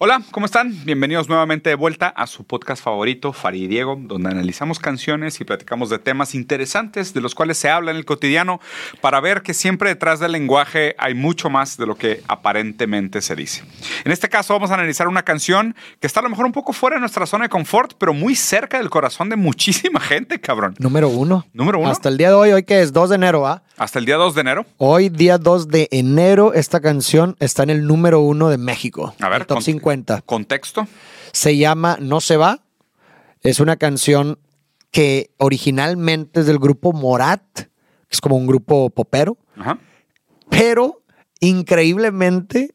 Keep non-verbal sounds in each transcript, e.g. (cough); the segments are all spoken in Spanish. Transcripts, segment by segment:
Hola, ¿cómo están? Bienvenidos nuevamente de vuelta a su podcast favorito, Farid y Diego, donde analizamos canciones y platicamos de temas interesantes de los cuales se habla en el cotidiano para ver que siempre detrás del lenguaje hay mucho más de lo que aparentemente se dice. En este caso vamos a analizar una canción que está a lo mejor un poco fuera de nuestra zona de confort, pero muy cerca del corazón de muchísima gente, cabrón. Número uno. Número uno. Hasta el día de hoy, hoy que es 2 de enero, ¿ah? Hasta el día 2 de enero. Hoy, día 2 de enero, esta canción está en el número uno de México. A ver, ¿Contexto? Se llama No se va. Es una canción que originalmente es del grupo Morat, que es como un grupo popero. Pero increíblemente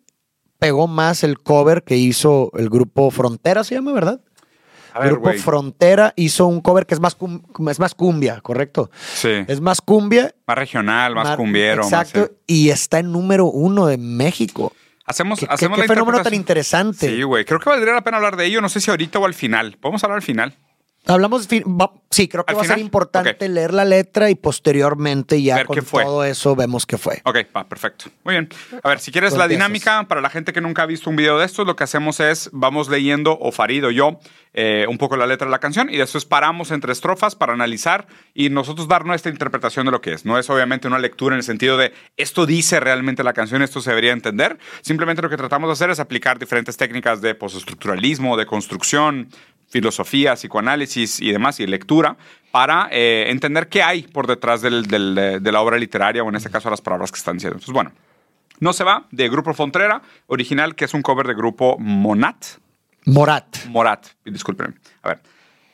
pegó más el cover que hizo el grupo Frontera, se llama, ¿verdad? A ver, grupo. Frontera hizo un cover que es más, es más cumbia, ¿correcto? Sí. Es más cumbia. Más regional, más, más cumbiero. Exacto. Y está en número uno de México. Hacemos, ¿Qué, qué- hacemos qué la fenómeno tan interesante? Sí, güey. Creo que valdría la pena hablar de ello. No sé si ahorita o al final. Podemos hablar al final. Hablamos, sí, creo que ¿Al va a ser importante leer la letra y posteriormente ya Ver con fue. todo eso vemos qué fue. Ok, va, perfecto. Muy bien. A ver, si quieres la dinámica, para la gente que nunca ha visto un video de esto, lo que hacemos es, vamos leyendo, o Farid o yo, eh, un poco la letra de la canción y después paramos entre estrofas para analizar y nosotros dar nuestra interpretación de lo que es. No es obviamente una lectura en el sentido de esto dice realmente la canción, esto se debería entender. Simplemente lo que tratamos de hacer es aplicar diferentes técnicas de postestructuralismo, de construcción, filosofía, psicoanálisis y demás, y lectura, para eh, entender qué hay por detrás del- del, de la obra literaria, o en este caso las palabras que están diciendo. Entonces, bueno, No se va, de Grupo Frontera, original, que es un cover de grupo Monat. Morat. Morat, discúlpenme. A ver,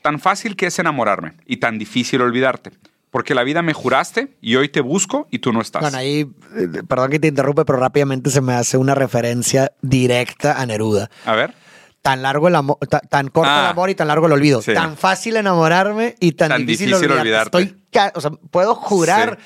tan fácil que es enamorarme y tan difícil olvidarte. Porque la vida me juraste y hoy te busco y tú no estás. Bueno, ahí, eh, perdón que te interrumpe, pero rápidamente se me hace una referencia directa a Neruda. A ver. Tan largo el amor, ta- tan corto Ah. el amor y tan largo el olvido. Sí. Tan fácil enamorarme y tan, Tan difícil, difícil olvidarte. olvidarte. Estoy o sea, puedo jurar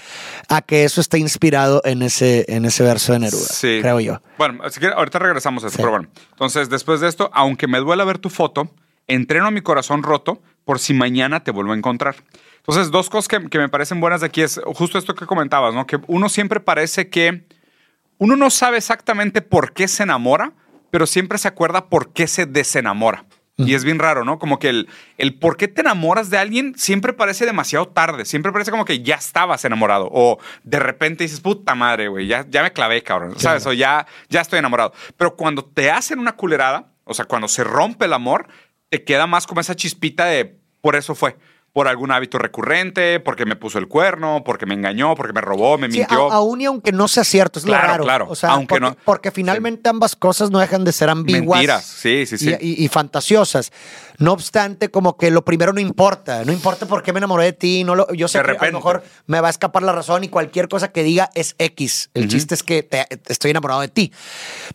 a que eso está inspirado en ese, en ese verso de Neruda, Sí. creo yo. Bueno, así que ahorita regresamos a eso, Sí. pero bueno. Entonces, después de esto, aunque me duela ver tu foto, entreno mi corazón roto por si mañana te vuelvo a encontrar. Entonces, dos cosas que, que me parecen buenas de aquí es justo esto que comentabas, ¿no? Que uno siempre parece que uno no sabe exactamente por qué se enamora, pero siempre se acuerda por qué se desenamora. Y es bien raro, ¿no? Como que el, el por qué te enamoras de alguien siempre parece demasiado tarde. Siempre parece como que ya estabas enamorado. O de repente dices, puta madre, güey, ya, ya me clavé, cabrón. ¿Sabes? O ya, ya estoy enamorado. Pero cuando te hacen una culerada, o sea, cuando se rompe el amor, te queda más como esa chispita de por eso fue. Por algún hábito recurrente, porque me puso el cuerno, porque me engañó, porque me robó, me Sí, mintió. a- aún y aunque no sea cierto, es Claro, lo raro. claro, O sea, aunque porque, no- porque finalmente ambas cosas no dejan de ser ambiguas. Mentiras, sí, sí, sí. Y, y- y fantasiosas. No obstante, como que lo primero no importa. No importa por qué me enamoré de ti. No lo, yo sé De que a lo mejor me va a escapar la razón y cualquier cosa que diga es X. El chiste es que te- estoy enamorado de ti.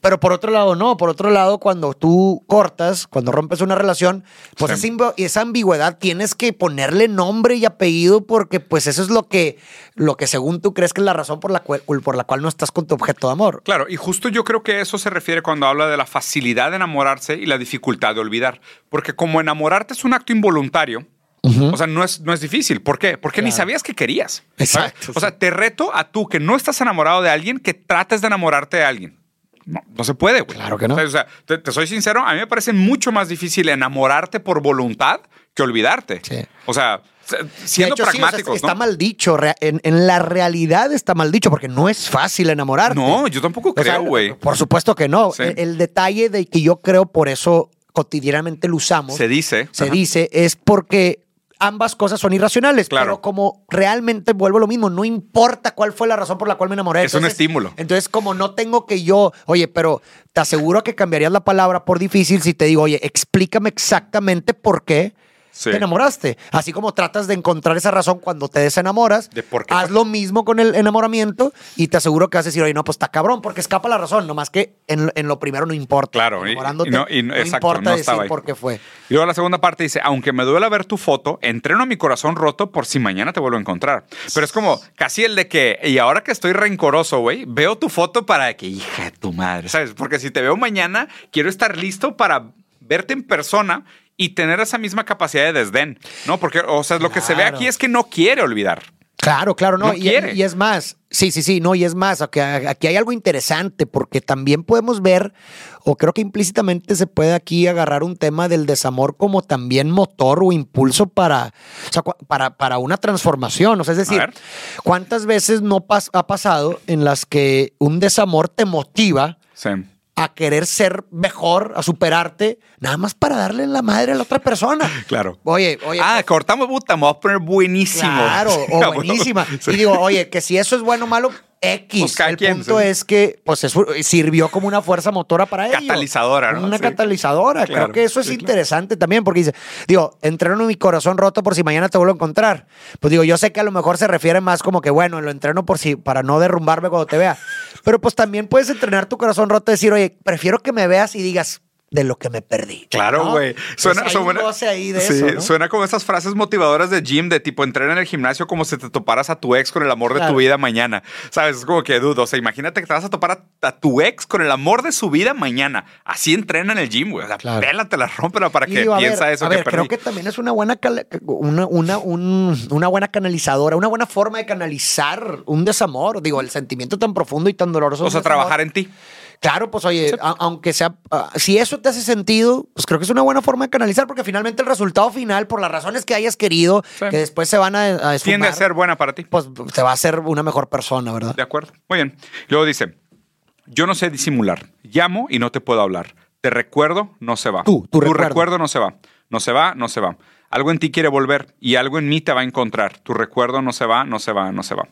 Pero por otro lado, no. Por otro lado, cuando tú cortas, cuando rompes una relación, pues Sí. esa, esa ambigüedad tienes que ponerle nombre y apellido porque pues eso es lo que, lo que según tú crees que es la razón por la, cual, por la cual no estás con tu objeto de amor. Claro, y justo yo creo que eso se refiere cuando habla de la facilidad de enamorarse y la dificultad de olvidar. Porque como enamorarte es un acto involuntario, o sea, no es, no es difícil. ¿Por qué? Porque ni sabías que querías. ¿sabes? Exacto, O sea, te reto a tú que no estás enamorado de alguien que trates de enamorarte de alguien. No, no se puede, güey. Claro que no. O sea, te, te soy sincero, a mí me parece mucho más difícil enamorarte por voluntad que olvidarte. Sí. O sea, siendo hecho, sí, o sea, pragmáticos, está ¿no? mal dicho. En, en la realidad está mal dicho porque no es fácil enamorarte. No, yo tampoco O sea, creo, güey. Por supuesto que no. Sí. El, el detalle de que yo creo por eso cotidianamente lo usamos, Se dice. se Ajá. dice, es porque ambas cosas son irracionales. Claro. Pero como realmente vuelvo a lo mismo, no importa cuál fue la razón por la cual me enamoré. Es un estímulo. Entonces, como no tengo que yo, oye, pero te aseguro que cambiarías la palabra por difícil si te digo, oye, explícame exactamente por qué. Sí. Te enamoraste. Así como tratas de encontrar esa razón cuando te desenamoras, De por qué haz lo mismo con el enamoramiento y te aseguro que vas a decir, oye, no, pues está cabrón, porque escapa la razón, nomás que en, en lo primero no importa. Claro, y- Enamorándote, y no- y no- exacto, importa no decir ahí. por qué fue. Y luego la segunda parte dice, aunque me duela ver tu foto, entreno a mi corazón roto por si mañana te vuelvo a encontrar. Pero es como casi el de que, y ahora que estoy rencoroso, güey, veo tu foto para que, hija de tu madre, ¿sabes? Porque si te veo mañana, quiero estar listo para verte en persona y tener esa misma capacidad de desdén, ¿no? Porque, o sea, lo que se ve aquí es que no quiere olvidar. Claro, claro, no. No y, quiere. y es más, sí, sí, sí, no, y es más, aquí, aquí hay algo interesante porque también podemos ver, o creo que implícitamente se puede aquí agarrar un tema del desamor como también motor o impulso para, o sea, cua- para, para una transformación. O sea, es decir. ¿cuántas veces no pas- ha pasado en las que un desamor te motiva? Sí. A querer ser mejor, a superarte, nada más para darle en la madre a la otra persona. (laughs) Claro. Oye, oye. ah, cortamos, puta, me voy a poner buenísimo. Claro, o (laughs) buenísima. Sí. Y digo, oye, que si eso es bueno o malo, X. Pues el quien, punto sí. es que pues eso sirvió como una fuerza motora para ello. Catalizadora, ¿no? Una Sí. catalizadora. Claro, Creo que eso es sí, claro. interesante también, porque dice, digo, entreno mi corazón roto por si mañana te vuelvo a encontrar. Pues digo, yo sé que a lo mejor se refiere más como que, bueno, lo entreno por si, para no derrumbarme cuando te vea. Pero pues también puedes entrenar tu corazón roto y decir, oye, prefiero que me veas y digas de lo que me perdí. Claro, güey. Suena, suena- goce ahí de sí, eso, ¿no? suena como esas frases motivadoras de gym de tipo entrena en el gimnasio como si te toparas a tu ex con el amor de tu vida mañana. ¿Sabes? Es como que dudo. O sea, imagínate que te vas a topar a, a tu ex con el amor de su vida mañana. Así entrena en el gym, güey. O sea, Claro. pélatela, rómpela para Y que digo, piensa ver, eso a que ver, perdí. creo que también es una buena, una, una, un- una buena canalizadora, una buena forma de canalizar un desamor. Digo, el sentimiento tan profundo y tan doloroso. O sea, trabajar en ti. Claro, pues oye, a- aunque sea, ah, si eso te hace sentido, pues creo que es una buena forma de canalizar, porque finalmente el resultado final, por las razones que hayas querido, Sí. que después se van a, a esfumar, Tiende a ser buena para ti. pues te va a hacer una mejor persona, ¿verdad? De acuerdo. Muy bien. Luego dice, yo no sé disimular. Llamo y no te puedo hablar. Te recuerdo, no se va. Tú, tu recuerdo. no se va. No se va, no se va. Algo en ti quiere volver y algo en mí te va a encontrar. Tu recuerdo no se va, no se va, no se va.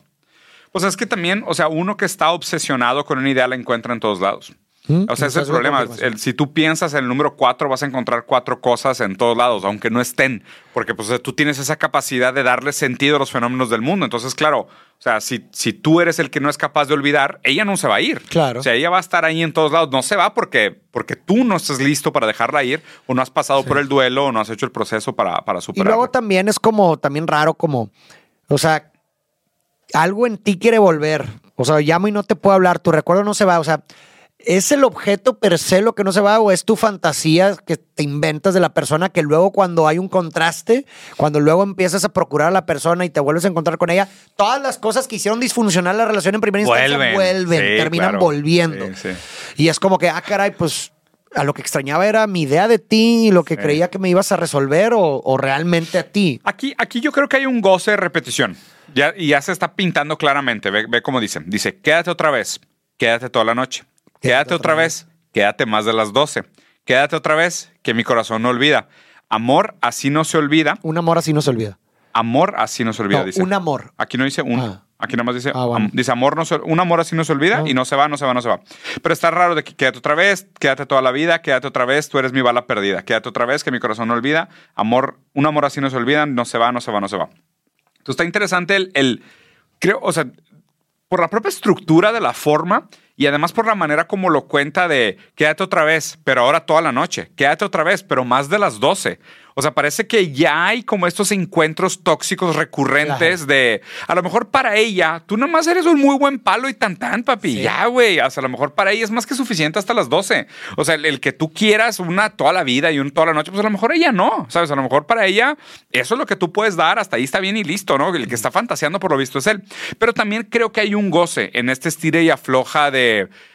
Pues es que también, o sea, uno que está obsesionado con una idea la encuentra en todos lados. Mm, O sea, ese es el problema. El- si tú piensas en el número cuatro, vas a encontrar cuatro cosas en todos lados, aunque no estén, porque pues tú tienes esa capacidad de darle sentido a los fenómenos del mundo. Entonces, claro, o sea, si, si tú eres el que no es capaz de olvidar, ella no se va a ir. Claro. O sea, ella va a estar ahí en todos lados. No se va porque, porque tú no estás listo para dejarla ir, o no has pasado por el duelo, o no has hecho el proceso para, para Y superarlo. luego también es como, también raro, como, o sea, algo en ti quiere volver. O sea, llamo y no te puedo hablar, tu recuerdo no se va. O sea, ¿es el objeto per se lo que no se va o es tu fantasía que te inventas de la persona que luego cuando hay un contraste, cuando luego empiezas a procurar a la persona y te vuelves a encontrar con ella, todas las cosas que hicieron disfuncional la relación en primera instancia Vuelven. vuelven, Sí, terminan claro. volviendo. Sí, sí. Y es como que, ah, caray, pues a lo que extrañaba era mi idea de ti y lo que Sí. creía que me ibas a resolver o, o realmente a ti. Aquí, aquí yo creo que hay un goce de repetición. Ya, y ya se está pintando claramente. Ve, ve cómo dicen. Dice, quédate otra vez. Quédate toda la noche. Quédate, otra vez. Quédate más de las 12. Quédate otra vez, que mi corazón no olvida. Amor así no se olvida. Un amor así no se olvida. Amor así no se olvida, No, dice. un amor. Aquí no dice un. Ah. Aquí nada más dice, Ah, bueno. am- dice amor, no se- un amor así no se olvida Ah. y no se va, no se va, no se va. Pero está raro de que quédate otra vez, quédate toda la vida, quédate otra vez, tú eres mi bala perdida. Quédate otra vez, que mi corazón no olvida. Amor, un amor así no se olvida, no se va, no se va, no se va. Entonces está interesante el, el creo, o sea, por la propia estructura de la forma y además por la manera como lo cuenta de quédate otra vez, pero ahora toda la noche, quédate otra vez, pero más de las 12. O sea, parece que ya hay como estos encuentros tóxicos recurrentes de, a lo mejor para ella, tú nomás eres un muy buen palo y tan tan, papi, Sí. ya, güey, o sea, a lo mejor para ella es más que suficiente hasta las 12. O sea, el, el que tú quieras una toda la vida y un toda la noche, pues a lo mejor ella no, ¿sabes? A lo mejor para ella eso es lo que tú puedes dar, hasta ahí está bien y listo, ¿no? El que está fantaseando por lo visto es él. Pero también creo que hay un goce en este estira y afloja de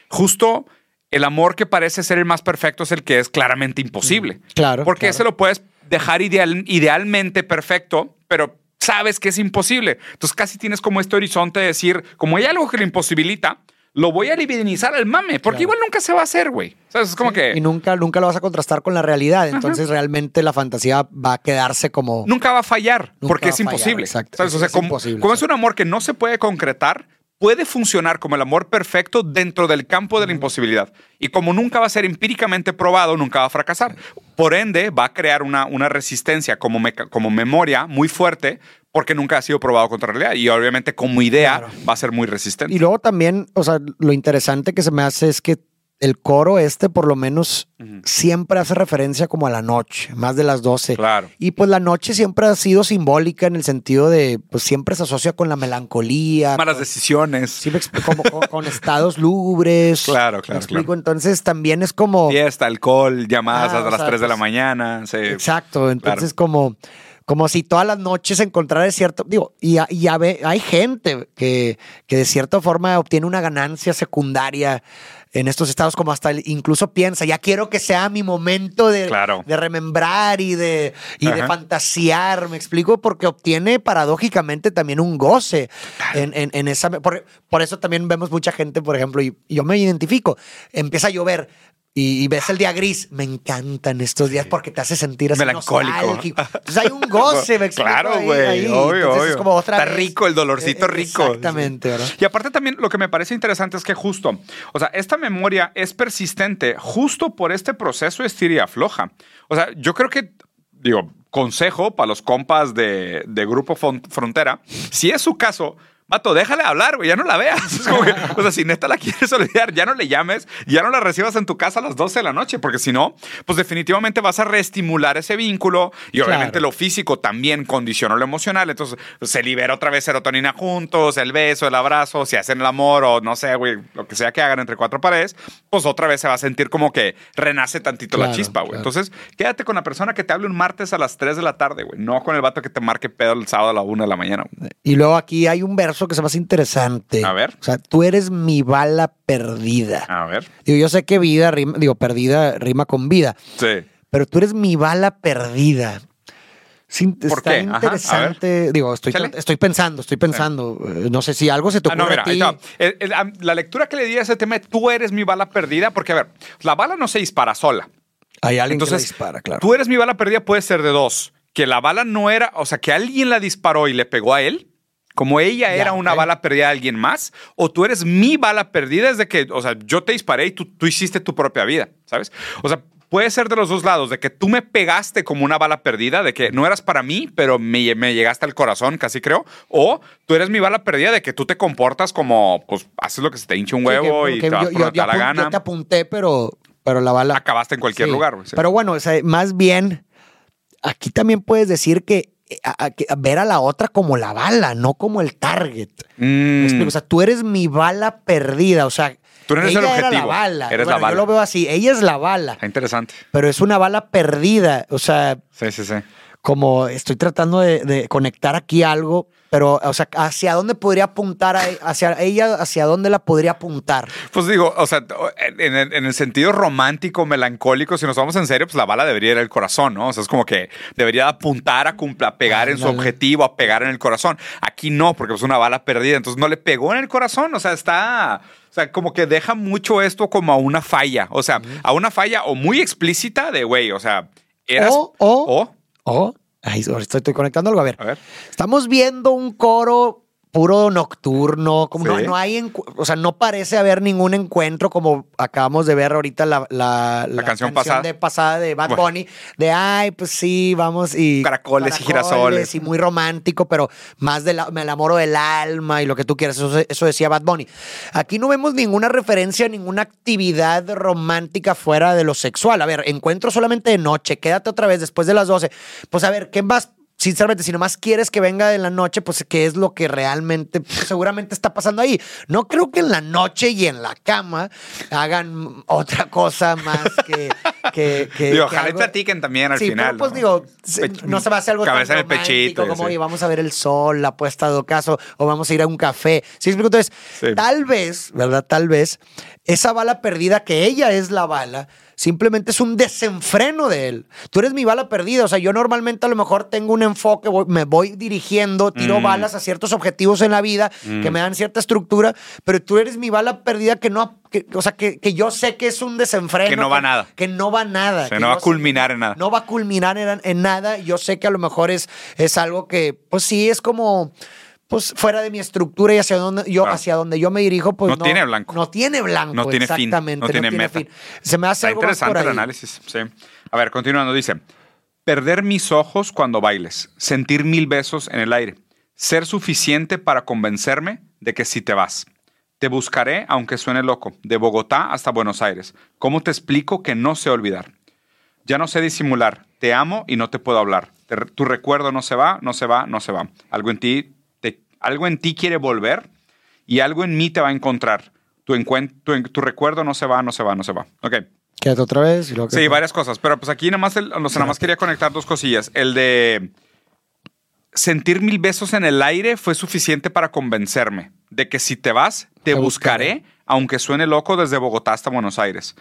justo el amor que parece ser el más perfecto es el que es claramente imposible. Claro, Porque claro. ese lo puedes dejar ideal- idealmente perfecto, pero sabes que es imposible. Entonces casi tienes como este horizonte de decir, como hay algo que lo imposibilita, lo voy a divinizar al mame, porque Claro. igual nunca se va a hacer, güey. ¿Sabes? Es como que Y nunca, nunca lo vas a contrastar con la realidad. Entonces, realmente la fantasía va a quedarse como. nunca va a fallar, Nunca porque es fallar, imposible. exacto. ¿Sabes? O sea, es como, imposible, como es un amor que no se puede concretar, puede funcionar como el amor perfecto dentro del campo de la imposibilidad. Y como nunca va a ser empíricamente probado, nunca va a fracasar. Por ende, va a crear una, una resistencia como, como memoria muy fuerte porque nunca ha sido probado contra realidad. Y obviamente como idea Claro. va a ser muy resistente. Y luego también, o sea, lo interesante que se me hace es que el coro este, por lo menos, siempre hace referencia como a la noche, más de las 12. Claro. Y pues la noche siempre ha sido simbólica en el sentido de, pues siempre se asocia con la melancolía. Malas con- decisiones. Sí, como, con, con estados lúgubres. (laughs) Claro, ¿Me claro, explico? claro. Entonces también es como... Fiesta, alcohol, llamadas Ah, hasta las sea, 3 de la mañana. sí. Exacto, entonces como, como si todas las noches encontrara cierto, digo, y, y hay gente que, que de cierta forma obtiene una ganancia secundaria en estos estados, como hasta el- incluso piensa, ya quiero que sea mi momento de, Claro. de remembrar y de, y de fantasear, me explico, porque obtiene paradójicamente también un goce en, en- en esa... Por, por eso también vemos mucha gente, por ejemplo, y yo me identifico, empieza a llover. Y, ves el día gris, me encantan estos días porque te hace sentir así Melancólico. nostálgico. Entonces hay un goce, me. (laughs) Claro, güey. Obvio, obvio. es como otra Está vez. rico el dolorcito Eh, rico. Exactamente, ¿verdad? Y aparte también lo que me parece interesante es que justo, o sea, esta memoria es persistente justo por este proceso estiria floja. O sea, yo creo que, digo, consejo para los compas de, de Grupo Frontera, si es su caso, Vato, déjale hablar, güey, ya no la veas. (laughs) Es como que, o sea, si neta la quieres olvidar, ya no le llames, ya no la recibas en tu casa a las 12 de la noche, porque si no, pues definitivamente vas a reestimular ese vínculo y obviamente Claro. lo físico también condiciona lo emocional. Entonces se libera otra vez serotonina juntos, el beso, el abrazo, si hacen el amor o no sé, güey, lo que sea que hagan entre cuatro paredes, pues otra vez se va a sentir como que renace tantito la Claro, chispa, güey. claro. Entonces quédate con la persona que te hable un martes a las 3 de la tarde, güey, no con el vato que te marque pedo el sábado a la 1 de la mañana. güey. Y luego aquí hay un verso que se hace interesante. A ver. O sea, tú eres mi bala perdida. A ver. Digo, yo sé que vida rima, digo, perdida rima con vida, Sí. pero tú eres mi bala perdida. Sí, ¿Por está qué? Ajá, interesante. Digo, estoy, estoy pensando, estoy pensando. Eh, No sé si algo se te Ah, no, ocurre mira, a ti. la lectura que le di a ese tema, tú eres mi bala perdida, porque a ver, la bala no se dispara sola. Hay alguien que la dispara, claro. tú eres mi bala perdida puede ser de dos. Que la bala no era, o sea, que alguien la disparó y le pegó a él, como ella era una bala perdida de alguien más, o tú eres mi bala perdida desde que, o sea, yo te disparé y tú, tú hiciste tu propia vida, ¿sabes? O sea, puede ser de los dos lados, de que tú me pegaste como una bala perdida, de que no eras para mí, pero me, me llegaste al corazón, casi creo, o tú eres mi bala perdida de que tú te comportas como, pues, haces lo que se te hinche un Sí, que- huevo y que te vas yo, por yo- yo la gana. yo te apunté, pero, pero la bala. Acabaste en cualquier Sí. lugar, sí. Pero bueno, o sea, más bien, aquí también puedes decir que, a- a- que ver a la otra como la bala, no como el target. ¿Me Mm. explico? O sea, tú eres mi bala perdida. O sea, Tú eres ella el era la objetivo, bala. eres la Bueno, bala. Yo lo veo así. Ella es la bala, Está interesante. pero es una bala perdida. O sea, Sí, sí, sí. Como estoy tratando de, de conectar aquí algo, pero, o sea, ¿hacia dónde podría apuntar? a- hacia ella, ¿hacia dónde la podría apuntar? Pues digo, o sea, en el, en el sentido romántico, melancólico, si nos vamos en serio, pues la bala debería ir al corazón, ¿no? O sea, es como que debería apuntar a, cumpla- a pegar en su Ándale. objetivo, a pegar en el corazón. Aquí no, porque es una bala perdida, entonces no le pegó en el corazón, o sea, está... O sea, como que deja mucho esto como a una falla, o sea, a una falla o muy explícita de, güey, o sea, eras... O- o- o- Oh, ahí ahorita estoy conectando algo. A ver, a ver. estamos viendo un coro puro nocturno, como no, Sí. no hay, o sea, no parece haber ningún encuentro como acabamos de ver ahorita la, la, la canción pasada. de pasada de Bad Bueno. Bunny, de ay, pues sí, vamos y Caracoles y girasoles. y muy romántico, pero más de la, me enamoro del alma y lo que tú quieras, eso, eso decía Bad Bunny. Aquí no vemos ninguna referencia a ninguna actividad romántica fuera de lo sexual. A ver, encuentro solamente de noche, quédate otra vez después de las 12. Pues a ver, ¿qué más? Sinceramente, si nomás quieres que venga de la noche, pues qué es lo que realmente pues, seguramente está pasando ahí. No creo que en la noche y en la cama hagan otra cosa más que... que, que- Digo, que ojalá algo- platiquen también al sí, final. pero pues ¿no? digo, Pech- no se va a hacer algo cabeza tan en el pechito, como, oye, vamos a ver el sol, la puesta de ocaso, o vamos a ir a un café. ¿Sí explico? Entonces, Sí. tal vez, ¿verdad? Tal vez, esa bala perdida, que ella es la bala, simplemente es un desenfreno de él. Tú eres mi bala perdida. O sea, yo normalmente a lo mejor tengo un enfoque, voy- me voy dirigiendo, tiro Mm. balas a ciertos objetivos en la vida que me dan cierta estructura, pero tú eres mi bala perdida que no, que- o sea, que, que yo sé que es un desenfreno. Que no va nada. Que no va nada. O sea, que no va a sé- culminar en nada. No va a culminar en, en nada. Yo sé que a lo mejor es, es algo que, pues sí, es como pues fuera de mi estructura y hacia donde yo, Claro. hacia donde yo me dirijo, pues No no, tiene blanco. No tiene blanco. No tiene fin, exactamente. no tiene meta. Se me hace Está algo más por interesante el ahí. análisis. Sí. A ver, continuando, dice: Perder mis ojos cuando bailes, sentir mil besos en el aire, ser suficiente para convencerme de que si te vas. Te buscaré aunque suene loco, de Bogotá hasta Buenos Aires. ¿Cómo te explico que no sé olvidar? Ya no sé disimular, te amo y no te puedo hablar. Te- tu recuerdo no se va, no se va, no se va. Algo en ti, algo en ti quiere volver y algo en mí te va a encontrar. Tu, encuent- tu, tu recuerdo no se va, no se va, no se va. Ok. Quédate otra vez. y luego Sí, varias cosas. Pero pues aquí nada más, el- o sea, nada más quería conectar dos cosillas. El de sentir mil besos en el aire fue suficiente para convencerme de que si te vas, te, Te buscaré, buscaré. aunque suene loco desde Bogotá hasta Buenos Aires.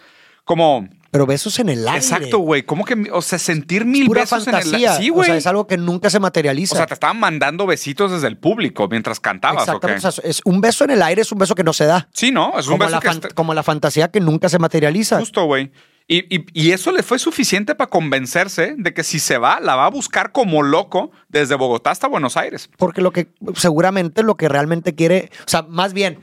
Como, Pero besos en el aire. exacto, güey, como que, o sea, sentir mil Pura besos en el Sí, O güey. sea, es algo que nunca se materializa. O sea, te estaban mandando besitos desde el público mientras cantabas, ¿o? Exactamente. O sea, es un beso en el aire es un beso que no se da. Sí, ¿no? Es un Como beso la, que está- como la fantasía que nunca se materializa. Justo, güey. Y, y- y eso le fue suficiente para convencerse de que si se va, la va a buscar como loco desde Bogotá hasta Buenos Aires. Porque lo que seguramente lo que realmente quiere, o sea, más bien,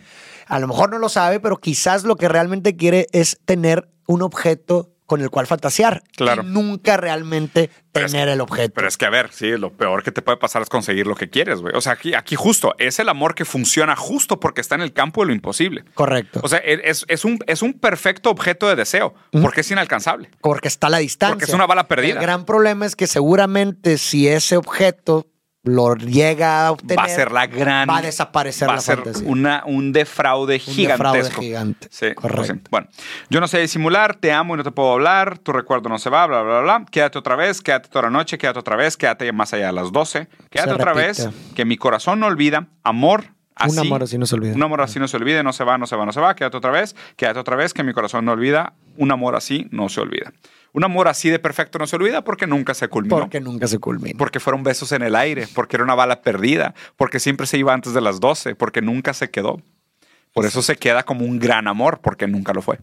a lo mejor no lo sabe, pero quizás lo que realmente quiere es tener un objeto con el cual fantasear. Claro. Y nunca realmente Pero es tener el objeto. Pero es que, a ver, sí, lo peor que te puede pasar es conseguir lo que quieres, güey. O sea, aquí, aquí justo, es el amor que funciona justo porque está en el campo de lo imposible. Correcto. O sea, e, es, es un, es un perfecto objeto de deseo porque es inalcanzable. porque está a la distancia. Porque es una bala perdida. El gran problema es que seguramente si ese objeto lo llega a obtener, Va a ser la gran. va a desaparecer va la ser una, un defraude Un defraude gigante. Sí, Correcto. pues sí. Bueno, yo no sé disimular, te amo y no te puedo hablar, tu recuerdo no se va, bla, bla, bla. Quédate otra vez, quédate toda la noche, quédate otra vez, quédate más allá de las 12. Quédate Se otra repite. vez, que mi corazón no olvida, amor. Así, Un amor así no se olvida. Un amor así no se olvida, no se va, no se va, no se va. Quédate otra vez, quédate otra vez, que mi corazón no olvida. Un amor así no se olvida. Un amor así de perfecto no se olvida porque nunca se culminó. Porque nunca se culmina. Porque fueron besos en el aire, porque era una bala perdida, porque siempre se iba antes de las 12, porque nunca se quedó. Por eso se queda como un gran amor, porque nunca lo fue.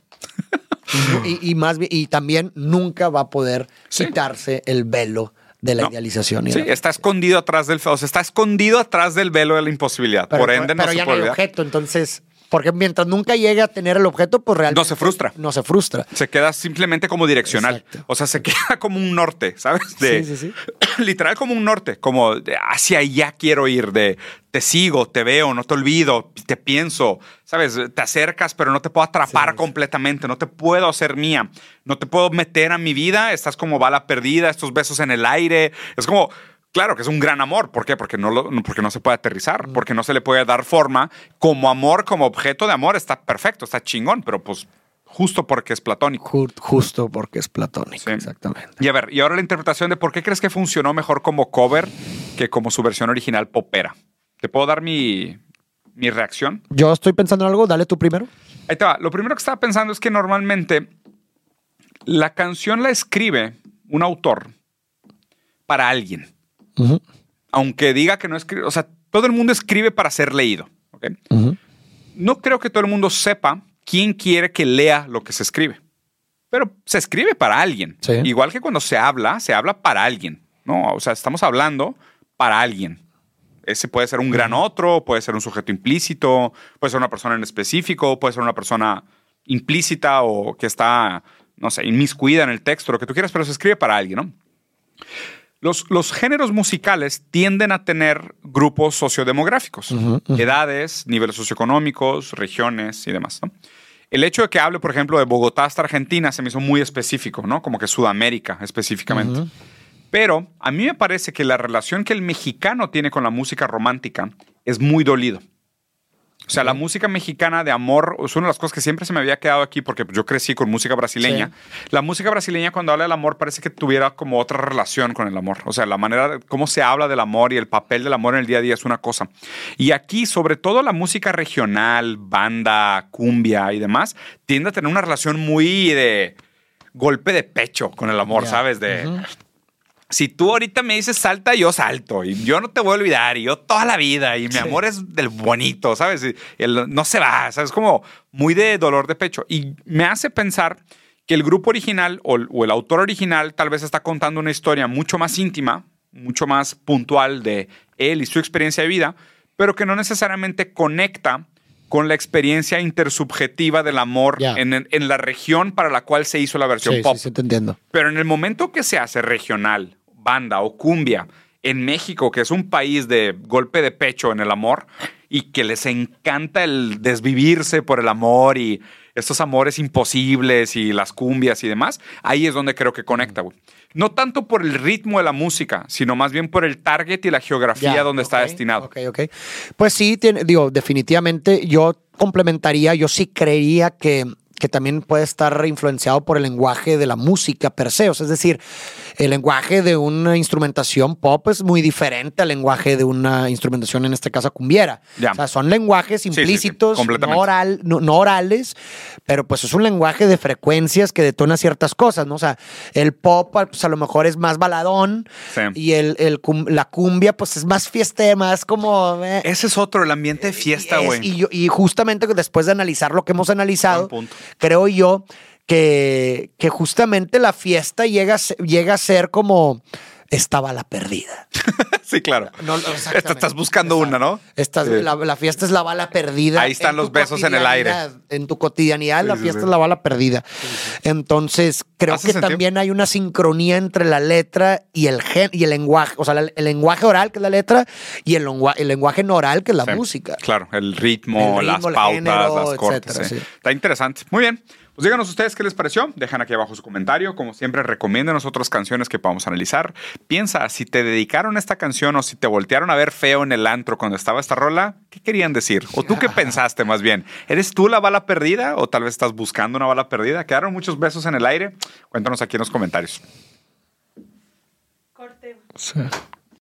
y, y más y también nunca va a poder Sí. quitarse el velo de la No. idealización. y Sí, la- está escondido atrás del, o sea, está escondido atrás del velo de la imposibilidad. pero, Por ende, no pero se ya no puede hay olvidar. objeto, entonces, porque mientras nunca llegue a tener el objeto, pues realmente No se frustra. No se frustra. Se queda simplemente como direccional. Exacto. O sea, se queda como un norte, ¿sabes? De, Sí, sí, (clears throat) Literal como un norte, como de hacia allá quiero ir, de te sigo, te veo, no te olvido, te pienso, ¿sabes? Te acercas, pero no te puedo atrapar Sí, sí. completamente, no te puedo hacer mía, no te puedo meter a mi vida, estás como bala perdida, estos besos en el aire. Es como, claro que es un gran amor. ¿Por qué? Porque no, lo- porque no se puede aterrizar, porque no se le puede dar forma. Como amor, como objeto de amor, está perfecto, está chingón, pero pues justo porque es platónico. Ju- Justo porque es platónico, Sí. exactamente. Y a ver, y ahora la interpretación de por qué crees que funcionó mejor como cover que como su versión original popera. ¿Te puedo dar mi, mi reacción? Yo estoy pensando en algo, dale tú primero. Ahí te va. Lo primero que estaba pensando es que normalmente la canción la escribe un autor para alguien. Aunque diga que no escribe, o sea, todo el mundo escribe para ser leído. No creo que todo el mundo sepa quién quiere que lea lo que se escribe. Pero se escribe para alguien. Sí. Igual que cuando se habla, se habla para alguien. No, o sea, estamos hablando para alguien. Ese puede ser un gran otro, puede ser un sujeto implícito, puede ser una persona en específico, puede ser una persona implícita o que está, no sé, inmiscuida en el texto, lo que tú quieras, pero se escribe para alguien, ¿no? Los, los géneros musicales tienden a tener grupos sociodemográficos, edades, niveles socioeconómicos, regiones y demás. ¿no? El hecho de que hable, por ejemplo, de Bogotá hasta Argentina se me hizo muy específico, ¿no? Como que Sudamérica específicamente. Pero a mí me parece que la relación que el mexicano tiene con la música romántica es muy dolido. O sea, la música mexicana de amor es una de las cosas que siempre se me había quedado aquí porque yo crecí con música brasileña. La música brasileña cuando habla del amor parece que tuviera como otra relación con el amor. O sea, la manera, de- cómo se habla del amor y el papel del amor en el día a día es una cosa. Y aquí, sobre todo la música regional, banda, cumbia y demás, tiende a tener una relación muy de golpe de pecho con el amor. ¿sabes? De. Si tú ahorita me dices salta, yo salto. Y yo no te voy a olvidar. Y yo toda la vida. Y mi Sí. amor es del bonito, ¿sabes? Y el- no se va. ¿Sabes? Como muy de dolor de pecho. Y me hace pensar que el grupo original o, el- o el autor original tal vez está contando una historia mucho más íntima, mucho más puntual de él y su experiencia de vida, pero que no necesariamente conecta con la experiencia intersubjetiva del amor en, en la región para la cual se hizo la versión Sí, pop. sí, sí, te entiendo. Pero en el momento que se hace regional, banda o cumbia en México, que es un país de golpe de pecho en el amor y que les encanta el desvivirse por el amor y estos amores imposibles y las cumbias y demás, ahí es donde creo que conecta, güey. No tanto por el ritmo de la música, sino más bien por el target y la geografía donde está destinado. Ok, ok. Pues sí, tiene, digo, definitivamente yo complementaría, yo sí creería que, que también puede estar influenciado por el lenguaje de la música per se. O sea, es decir, el lenguaje de una instrumentación pop es muy diferente al lenguaje de una instrumentación, en este caso cumbiera. O sea, son lenguajes sí, sí, implícitos, no, oral, no, no orales, pero pues es un lenguaje de frecuencias que detona ciertas cosas, ¿no? O sea, el pop pues a lo mejor es más baladón y el, el cum- la cumbia pues es más fieste, más como... eh, Ese es otro, el ambiente de fiesta, es- güey. y, y justamente después de analizar lo que hemos analizado. Creo yo que, que justamente la fiesta llega llega a ser como esta bala perdida. (laughs) sí, claro. No, estás buscando una, ¿no? Estás- Sí. la, la fiesta es la bala perdida. Ahí están los besos en el aire. En tu cotidianidad, Sí, la sí, fiesta sí. es la bala perdida. Entonces, creo ¿Hace que sentido? también hay una sincronía entre la letra y el, gen, y el lenguaje. O sea, la- el lenguaje oral, que es la letra, y el, el lenguaje no oral, que es la Sí, música. Claro, el ritmo, El las ritmo, pautas, género, las cortes. etcétera, sí. sí. Está interesante. Muy bien. Pues díganos ustedes qué les pareció. Dejan aquí abajo su comentario. Como siempre, recomiéndenos otras canciones que podamos analizar. Piensa, si te dedicaron esta canción o si te voltearon a ver feo en el antro cuando estaba esta rola, ¿qué querían decir? ¿O tú qué (laughs) pensaste más bien? ¿Eres tú la bala perdida o tal vez estás buscando una bala perdida? ¿Quedaron muchos besos en el aire? Cuéntanos aquí en los comentarios. Corte. Sí.